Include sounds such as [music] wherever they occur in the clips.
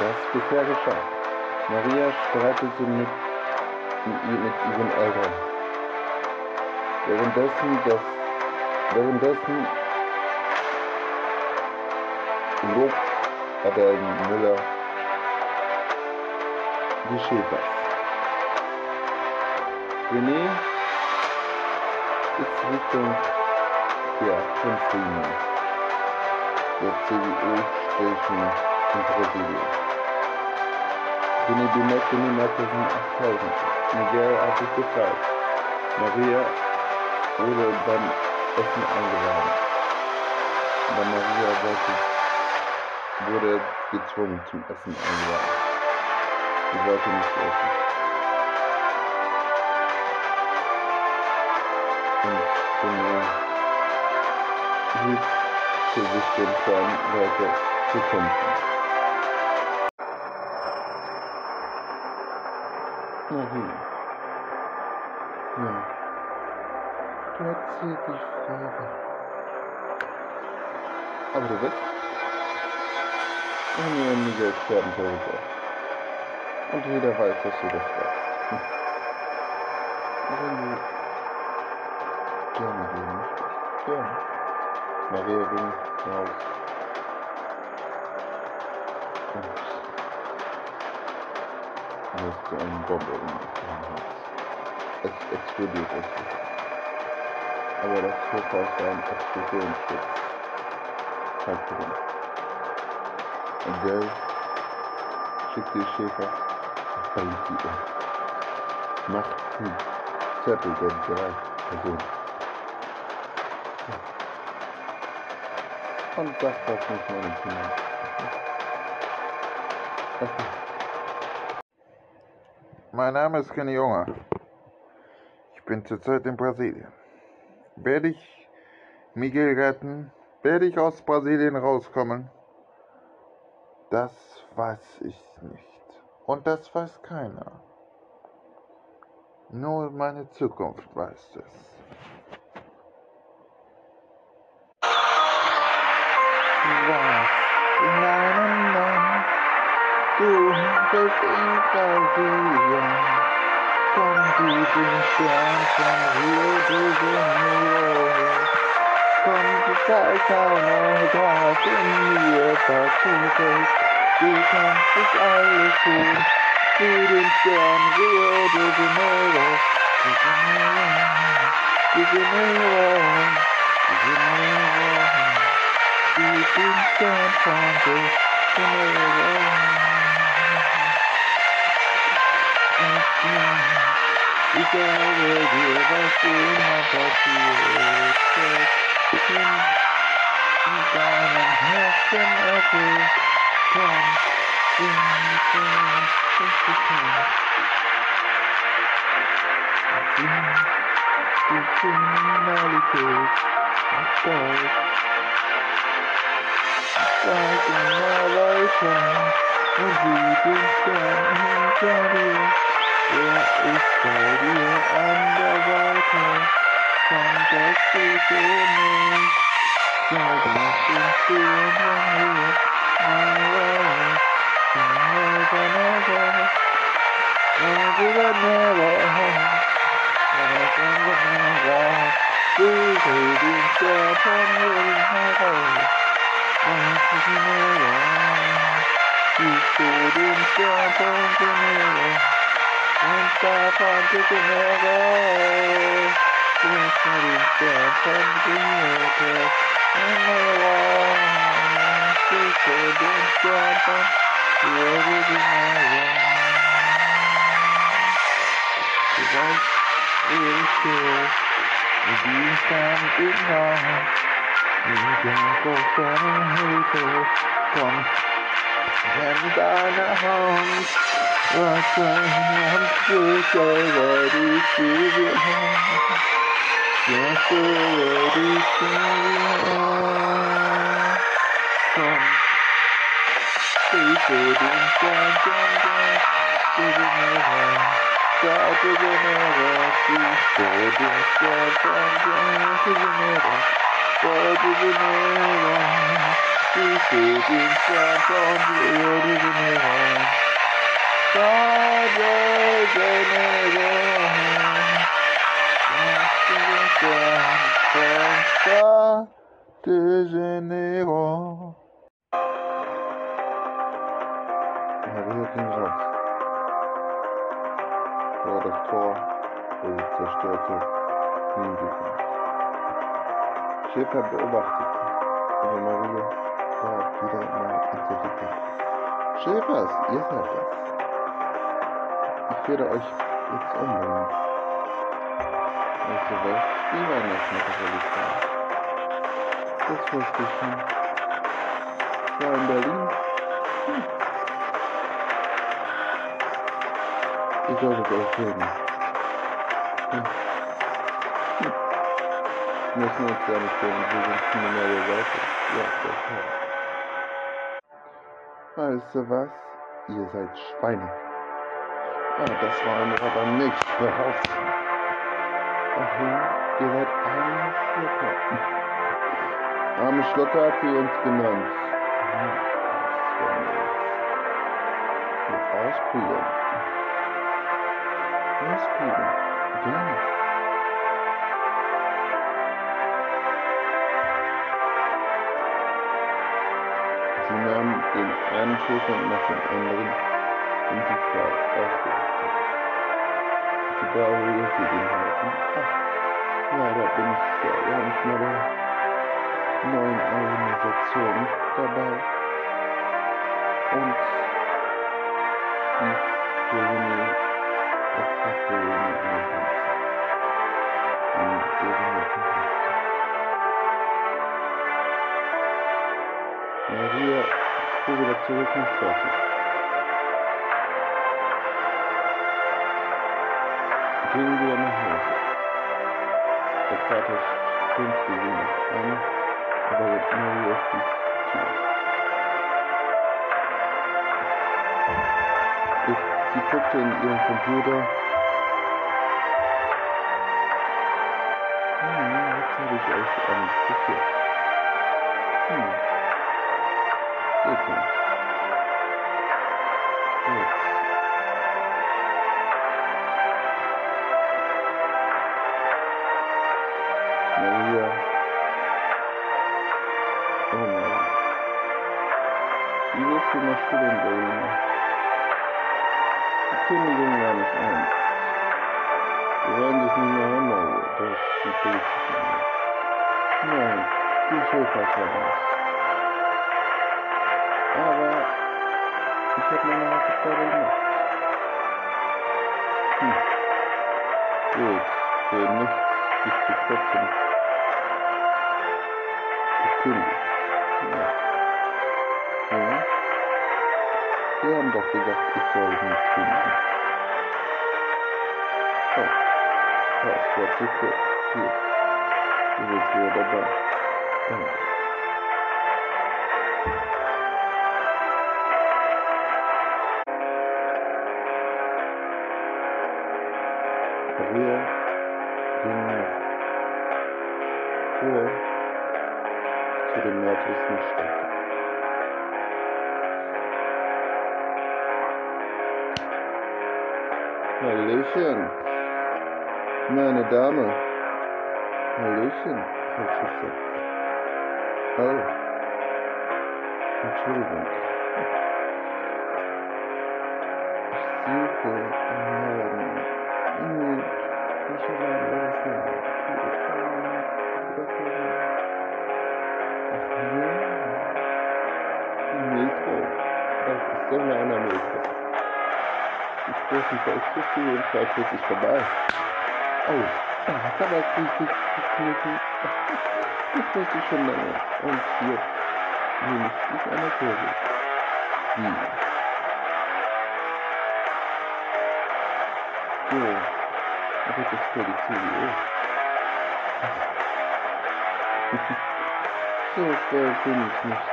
was bisher geschah. Maria streitete mit, mit ihren Eltern. Währenddessen, das, währenddessen lobt Adele Müller die Schäfers. René ist Richtung ja, Frieden der CDU-Station in Brasilien. René bemerkte niemals das 8000. Miguel hat sich gefragt. Maria wurde beim Essen eingeladen. Aber Maria wollte, wurde gezwungen zum Essen eingeladen. Sie wollte nicht essen. und hielt für sich den Plan weiter zu kämpfen. Marie. Ja. Du erzählst die Frage. Aber du bist? Und mir Miguel sterben darüber. Und jeder weiß, dass du das weißt. Hm. Wenn du gerne gehen möchtest. Gerne. Maria ging raus. Und löste eine Bombe in ihrem Herz. Es explodiert richtig. Aber das Hochhaus war ein Explosionsschutz. Halt drin. Und Geld schickt die Schäfer und verließ Mein Name ist Kenny Junge. Ich bin zurzeit in Brasilien. Werde ich Miguel retten? Werde ich aus Brasilien rauskommen? Das weiß ich nicht. Und das weiß keiner. Nur meine Zukunft weiß es. Tetik tajil 也不见未 kan di dun siang senggiyo di bumiwo, kan di kaisa ngai kah. Überall, die was immer passiert, in, in deinem Herzen erfüllt, komm, in deinem Herzen die Kriminalität erfolgt. Zeig den Arbeitern und sieh den Stern hinter dir. Wer ist bei dir an der Wolke? Kommt das Gute nicht? Sauber sind Seen und Höhe. Never, never, never. Never, never, never. Never, never. Cứ gửi điện cho thân người hai đầu. Never, never. Chỉ gửi điện cho thân người hai đầu. Anta pantu kumega Kumari Tantan kumega Anawa Kuko dan Tantan Kuwaru Dumawa Kuwait Ilko Bintang Indah Bintang Kosong Hito Kom Bintang Hong 함께 걸어리시며 걸어리시며 이들은 짠짠짠 이들은 짜증내라 이들은 짠짠짠 이들은 짜증내라 이들은 짠짠짠 이들은 das Tor, sie zerstörte das. Ich werde euch jetzt umbringen. Weißt du was? Die waren das mit der Polizei. Das wusste ich schon. Ich war in Berlin. Hm. Ihr solltet euch reden. Hm. Hm. Wir müssen uns ja nicht reden, wir sind eine neue Seite. Ja, das war. Weißt du was? Ihr seid Schweine. Ah, das waren aber nicht behaupten. Ach ja, ihr seid arme Schlucker. Arme Schlucker hat sie uns genannt. Ja, jetzt. Und ausprügeln. Ausprügeln. Gerne. Sie nahm den einen Schäfer nach dem anderen Blatt aufgerichtet. Die Bauregel leider bin ich ja gar nicht mehr bei neuen Organisationen dabei. Und die Jeremy etwas Maria, ich fuhr wieder zurück nach Dortmund. gehen wieder nach Hause. Der Vater ist schön gesehen an, aber jetzt nur auf die Tür. Sie guckte in ihren Computer. Hm, jetzt habe ich euch an. Hm. Sehr gut. Die Kündigung war nicht ernst. Wir werden dich nicht mehr haben, Maria. Das ist die Polizei. Nein, die Schäfers waren es. Aber ich habe meine Hausaufgabe gemacht. Hm. Gut, für nichts bist du trotzdem gekündigt. Wir haben doch gesagt, ich soll nicht kündigen. Oh, Passwort zu kurz. Hier. Du bist wieder Hallöchen, meine Dame. Hallöchen. Oh, Entschuldigung. Ich suche einen. Hm, Laden war das ist einer Metro. Großen Volkshochschule in Frankfurt ist vorbei. Oh, da hat aber richtig gekniffen. Das wusste ich schon lange. Und hier nehme ich dich der Kurve. Wie? So, aber das fällt die CDU. [laughs] So schnell bin ich nicht.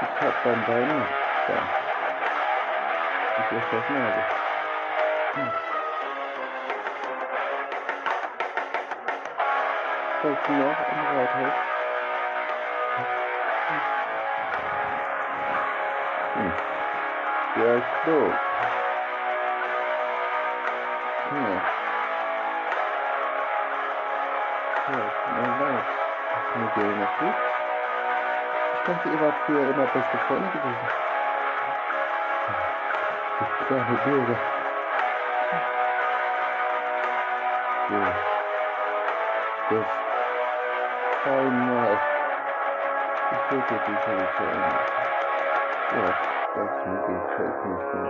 Ich hab beim Bein nicht da. Ich erschossen habe. Hm. Falls du noch am Rathaus. Hm. Sehr klug. Ja. Ja, tut mir leid, dass Miguel noch lebt. Ich dachte, ihr wart früher immer beste Freunde gewesen. Ich kleine Bürger. Ja. Das einmal. Ich wollte die Polizei. Ja, das Mittel fällt mir schon.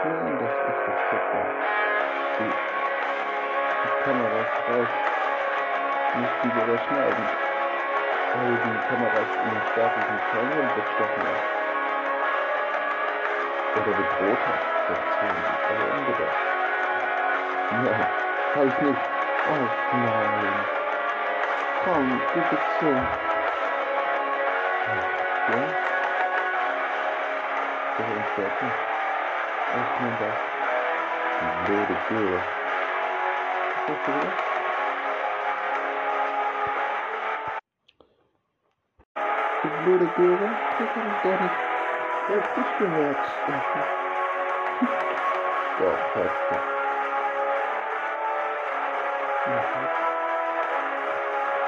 Schön, dass ich das war. Die, die Kameras reicht nicht wieder überschneiden, weil die Kameras in den staatlichen Fernsehen bestochen ist. Oder bedroht hat, beziehen, also umgebracht. Nein, hab ich nicht. Oh nein. Komm, gib es zu. Ja? Das ist fertig. Öffnen das. Die blöde Tür. Göre? Das hab ich doch nicht richtig gehört. Doch, hast du. Ja,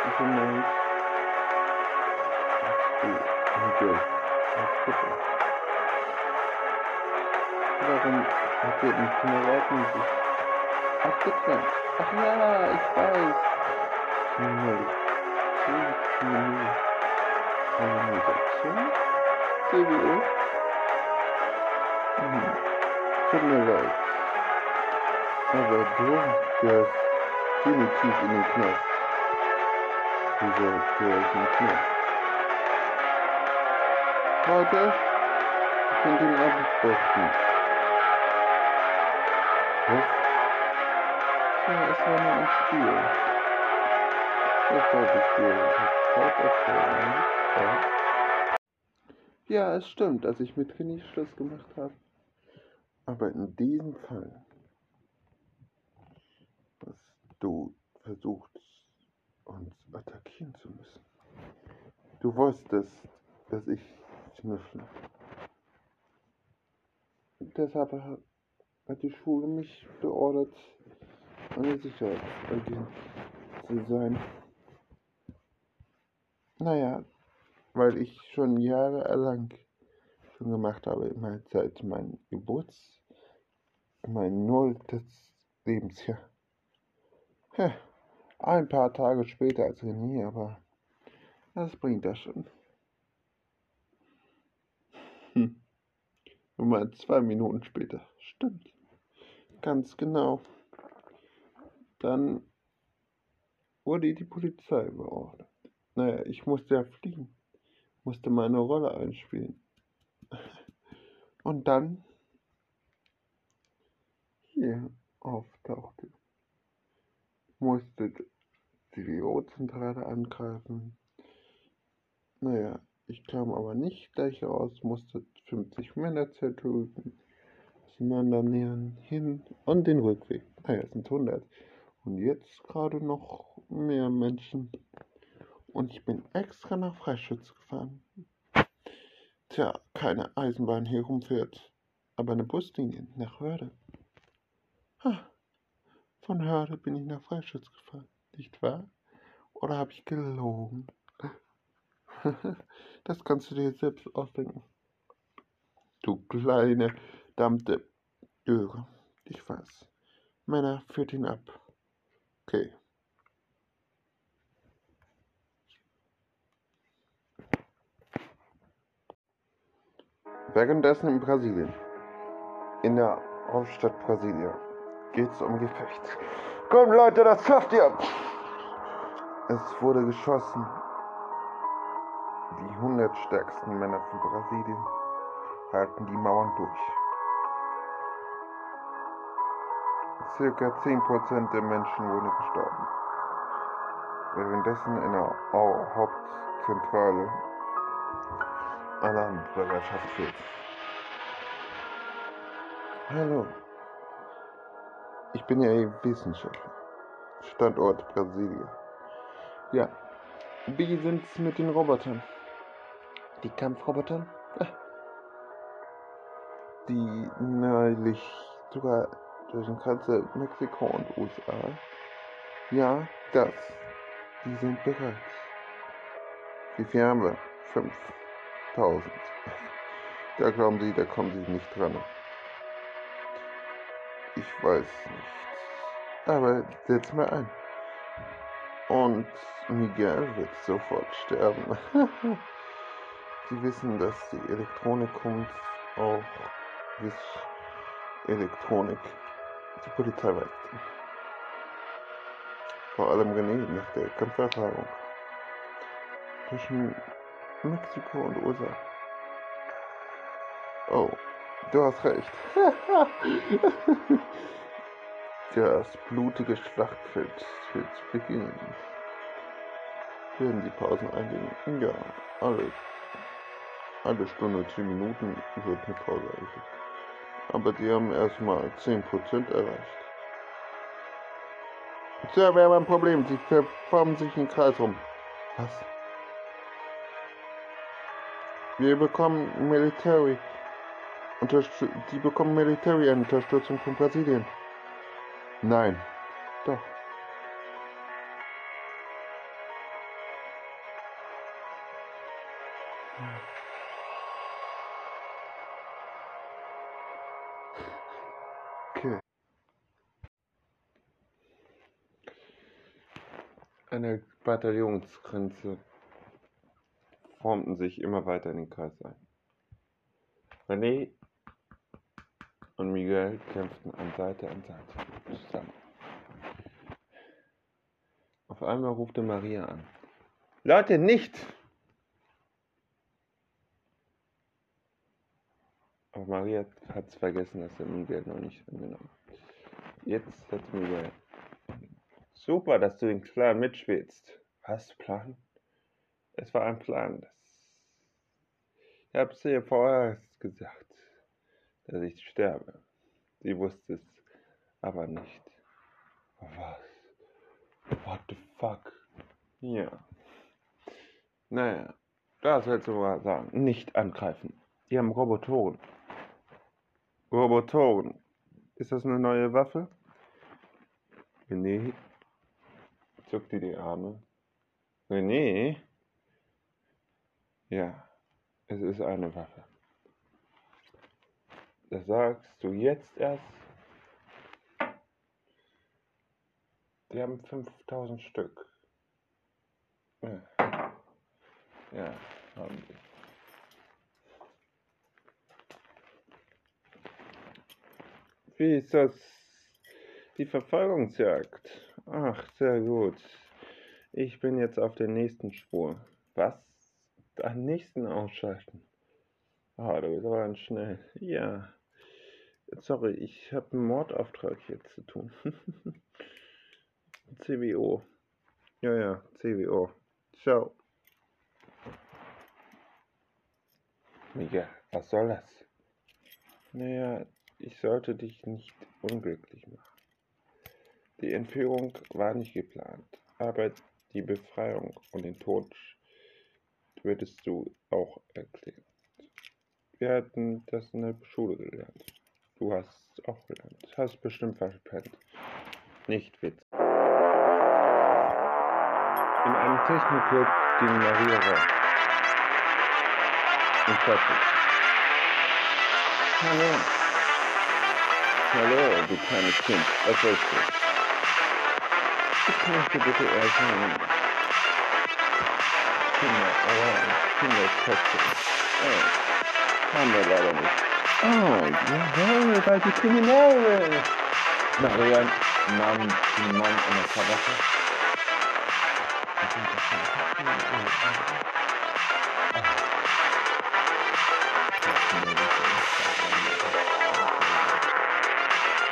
ich bin mein Miguel. Warum hat ihr den Kameraden sich abgetrennt? Ach ja, ich weiß. Null. Null. Organisation? CBO? Hm. Tut mir leid. Aber du gehörst definitiv in den Knast. Wieso gehöre ich in den Knast? Leute, ich bin den Abendbochten. Was? Ja, es war nur ein Spiel. Das war das Spiel. Ja, es stimmt, dass ich mit Kenny Schluss gemacht habe. Aber in diesem Fall, was du versuchst, uns attackieren zu müssen. Du wusstest, dass ich schnüffle. Deshalb hat die Schule mich beordert, eine Sicherheitsagent zu sein. Naja, weil ich schon jahrelang schon gemacht habe, immer seit meinem Geburts, mein nulltes Lebensjahr. Ja, ein paar Tage später als René, aber das bringt das schon. Hm. Nur mal zwei Minuten später. Stimmt. Ganz genau. Dann wurde die Polizei beordert. Naja, ich musste ja fliegen. Musste meine Rolle einspielen. Und dann hier auftauchte. Musste die WO-Zentrale angreifen. Naja, ich kam aber nicht gleich raus, musste 50 Männer zertöten, auseinandernähern, hin und den Rückweg. Naja, es sind 100. Und jetzt gerade noch mehr Menschen. Und ich bin extra nach Freischütz gefahren. Tja, keine Eisenbahn hier rumfährt, aber eine Buslinie nach Hörde. Ha, von Hörde bin ich nach Freischütz gefahren, nicht wahr? Oder habe ich gelogen? [laughs] das kannst du dir selbst ausdenken. Du kleine, dammte Göre. Ich weiß. Männer führt ihn ab. Okay. Währenddessen in Brasilien, in der Hauptstadt Brasilia, geht es um Gefecht. Kommt Leute, das schafft ihr! Es wurde geschossen. Die 100 stärksten Männer von Brasilien halten die Mauern durch. Circa 10% der Menschen wurden gestorben. Währenddessen in der Hauptzentrale Alarmbereitschaft führt. Hallo, ich bin ja eh Wissenschaftler. Standort Brasilien. Ja, wie sind's mit den Robotern? Die Kampfroboter? Ah, die neulich sogar durch den ganze Mexiko und USA. Ja, das. Die sind bereit. Wie viel haben wir? 5000. Da glauben Sie, da kommen Sie nicht dran. Ich weiß nicht. Aber setz mal ein. Und Miguel wird sofort sterben. [laughs] Sie wissen, dass die Elektronik kommt, auch bis Elektronik die Polizei weiß. Vor allem René nach der Kampferfahrung zwischen Mexiko und USA. Oh, du hast recht. [laughs] Das blutige Schlachtfeld wird beginnen. Werden die Pausen einlegen? Ja, alle, alle Stunde, 10 Minuten wird eine Pause eingelegt. Aber die haben erstmal 10% erreicht. Tja, wir haben ein Problem. Sie verformen sich im Kreis rum. Was? Wir bekommen Military. Die bekommen Military Unterstützung von Brasilien. Nein. Doch. Okay. Eine Bataillonsgrenze formten sich immer weiter in den Kreis ein. René und Miguel kämpften an Seite an Seite zusammen. Auf einmal rufte Maria an. Leute, nicht! Aber Maria hat es vergessen, dass er Miguel noch nicht angenommen hat. Jetzt hat Miguel. Super, dass du den Plan mitspielst. Hast du Plan? Es war ein Plan. Ich habe es ihr vorher gesagt, dass ich sterbe. Sie wusste es aber nicht. Was? What the fuck? Ja. Naja, das willst du mal sagen. Nicht angreifen. Die haben Robotoren. Robotoren. Ist das eine neue Waffe? René zuckte die Arme. René? Ja. Es ist eine Waffe. Das sagst du jetzt erst. Die haben 5000 Stück. Ja, haben sie. Wie ist das? Die Verfolgungsjagd. Ach, sehr gut. Ich bin jetzt auf der nächsten Spur. Was? Am nächsten ausschalten. Ah, du bist aber ganz schnell. Ja. Sorry, ich habe einen Mordauftrag hier zu tun. [laughs] CWO. Ja, ja, CWO. Ciao. Miguel, was soll das? Naja, ich sollte dich nicht unglücklich machen. Die Entführung war nicht geplant, aber die Befreiung und den Tod würdest du auch erklären. Wir hatten das in der Schule gelernt. Du hast es auch gelernt. Hast bestimmt verpennt. Nicht Witz. In einem Technikclub ging Maria raus. Und fertig. Hallo. Hallo, du kleines Kind. Was willst du? Ich möchte bitte erst Kinder, oh, Kinderköpfe. Oh, haben wir leider nicht. Oh, jawohl, weil die Kriminelle. Marian nahm den Mann an der Krawatte.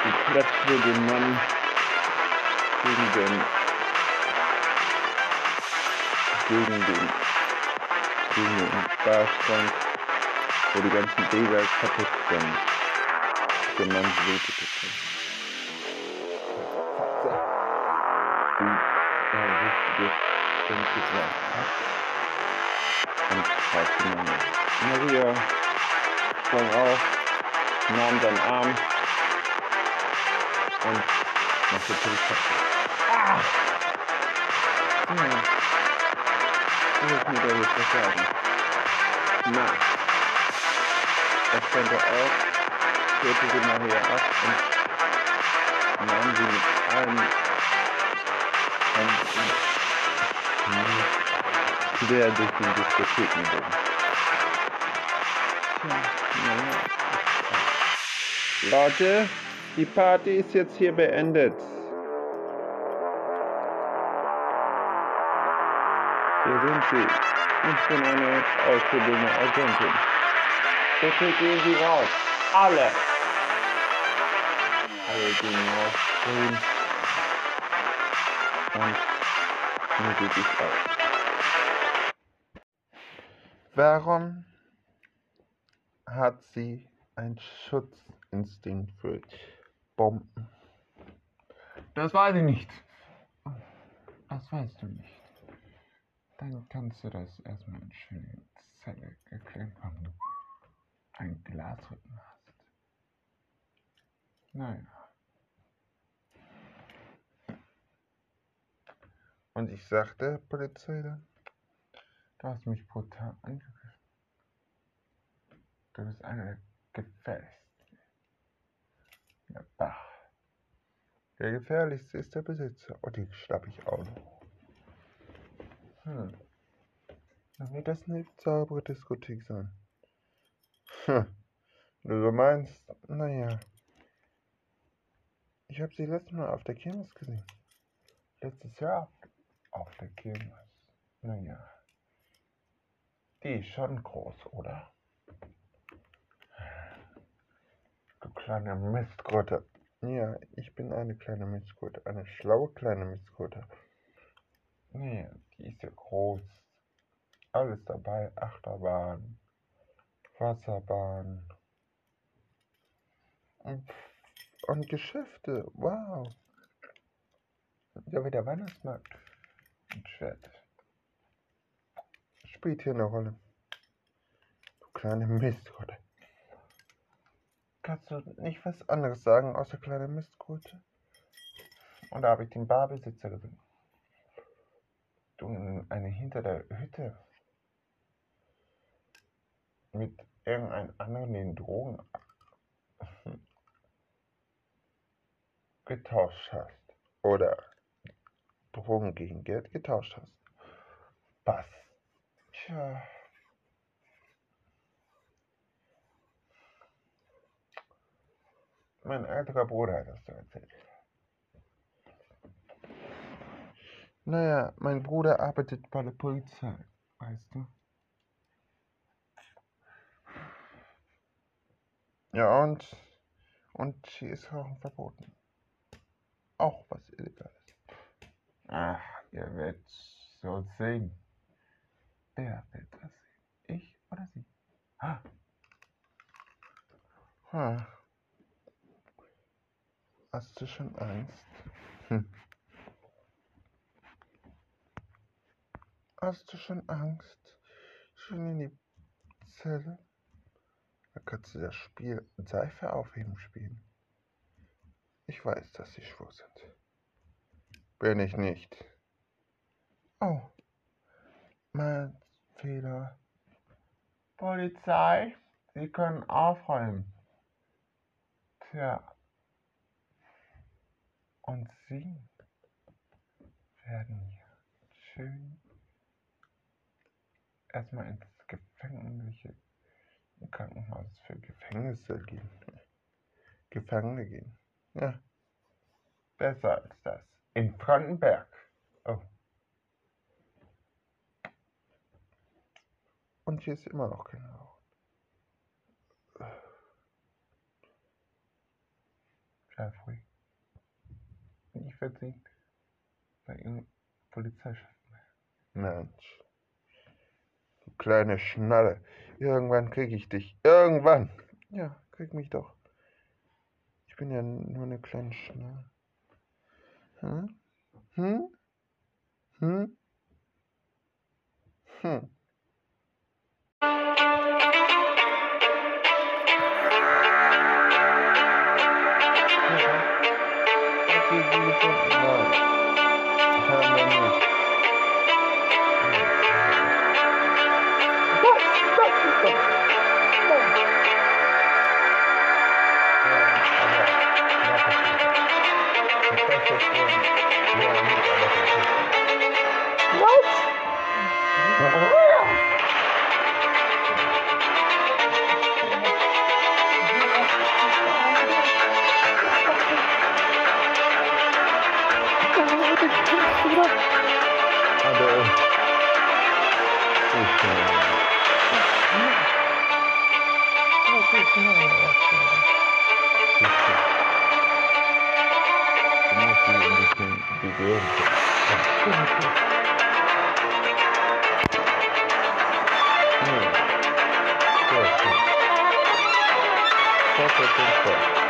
Die klatschte den Mann gegen den gegen den, gegen den Barschrank, wo die ganzen Bilder kaputt sind. Wusste, ganz gesagt hat. Und fragte Mama. Maria sprang auf, nahm seinen Arm und machte Polizei. Ah! Ja. Ich muss mir jetzt was sagen. Na. Stand er auf, führte sie Maria ab und nahm sie mit allen Händen quer durch den Diskothekenboden. Tja, naja. Leute, die Party ist jetzt hier beendet. Hier sind Sie. Ich bin eine auszubildende Agentin. Bitte gehen Sie raus. Alle. Alle gehen raus. Grün. Und mir geht es auch. Warum hat sie einen Schutzinstinkt für Bomben? Das weiß ich nicht. Das weißt du nicht. Dann kannst du das erstmal in schöne Zelle erklären, warum du ein Glasrücken hast. Naja. Und ich sagte, Polizei dann, Du hast mich brutal angegriffen. Du bist einer der gefährlichsten. Ja, bah. der gefährlichste ist der Besitzer. Und den schnapp ich auch noch. Hm. Dann wird das eine saubere Diskothek sein. Hm. Du meinst, naja. Ich habe sie letztes Mal auf der Kirmes gesehen. Letztes Jahr auf der Kirmes. Naja. Die ist schon groß, oder? Du kleine Mistgrotte. Ja, ich bin eine kleine Mistgrotte. Eine schlaue kleine Mistgrotte. Nee, die ist ja groß. Alles dabei. Achterbahn, Wasserbahn. Und, Geschäfte. Wow. Ja, wie der Weihnachtsmarkt. Schwert. Spielt hier eine Rolle. Du kleine Mistgrotte. Kannst du nicht was anderes sagen außer kleine Mistgrotte? Und da habe ich den Barbesitzer gesehen. Du in eine hinter der Hütte. Mit irgendeinem anderen den Drogen getauscht hast. Oder Drogen gegen Geld getauscht hast. Was? Tja. Mein älterer Bruder hat das so erzählt. Naja, mein Bruder arbeitet bei der Polizei, weißt du? Ja, und, und hier ist Rauchen verboten. Auch was Illegales. Ach, ihr werdet so sehen. Wer wird das sehen? Ich oder sie? Ah. Hm. Hast du schon Angst? Hm. Hast du schon Angst? Schon in die Zelle? Da kannst du das Spiel Seife aufheben spielen. Ich weiß, dass sie schwul sind. Bin ich nicht. Oh, mein Fehler. Polizei, Sie können aufräumen. Tja. Und Sie werden hier schön erstmal ins gefängliche Krankenhaus für Gefängnisse gehen. [laughs] Gefangene gehen. Ja. Besser als das. In Frankenberg. Oh. Und hier ist immer noch kein Rauch. Ruhig. Ich werde bei Ihrem Polizeichef Mensch kleine Schnalle. Irgendwann krieg ich dich. Irgendwann. Ja, krieg mich doch. Ich bin ja nur eine kleine Schnalle. Hm? Hm? Hm? Hm. Nein. Haben wir nicht. Gracias.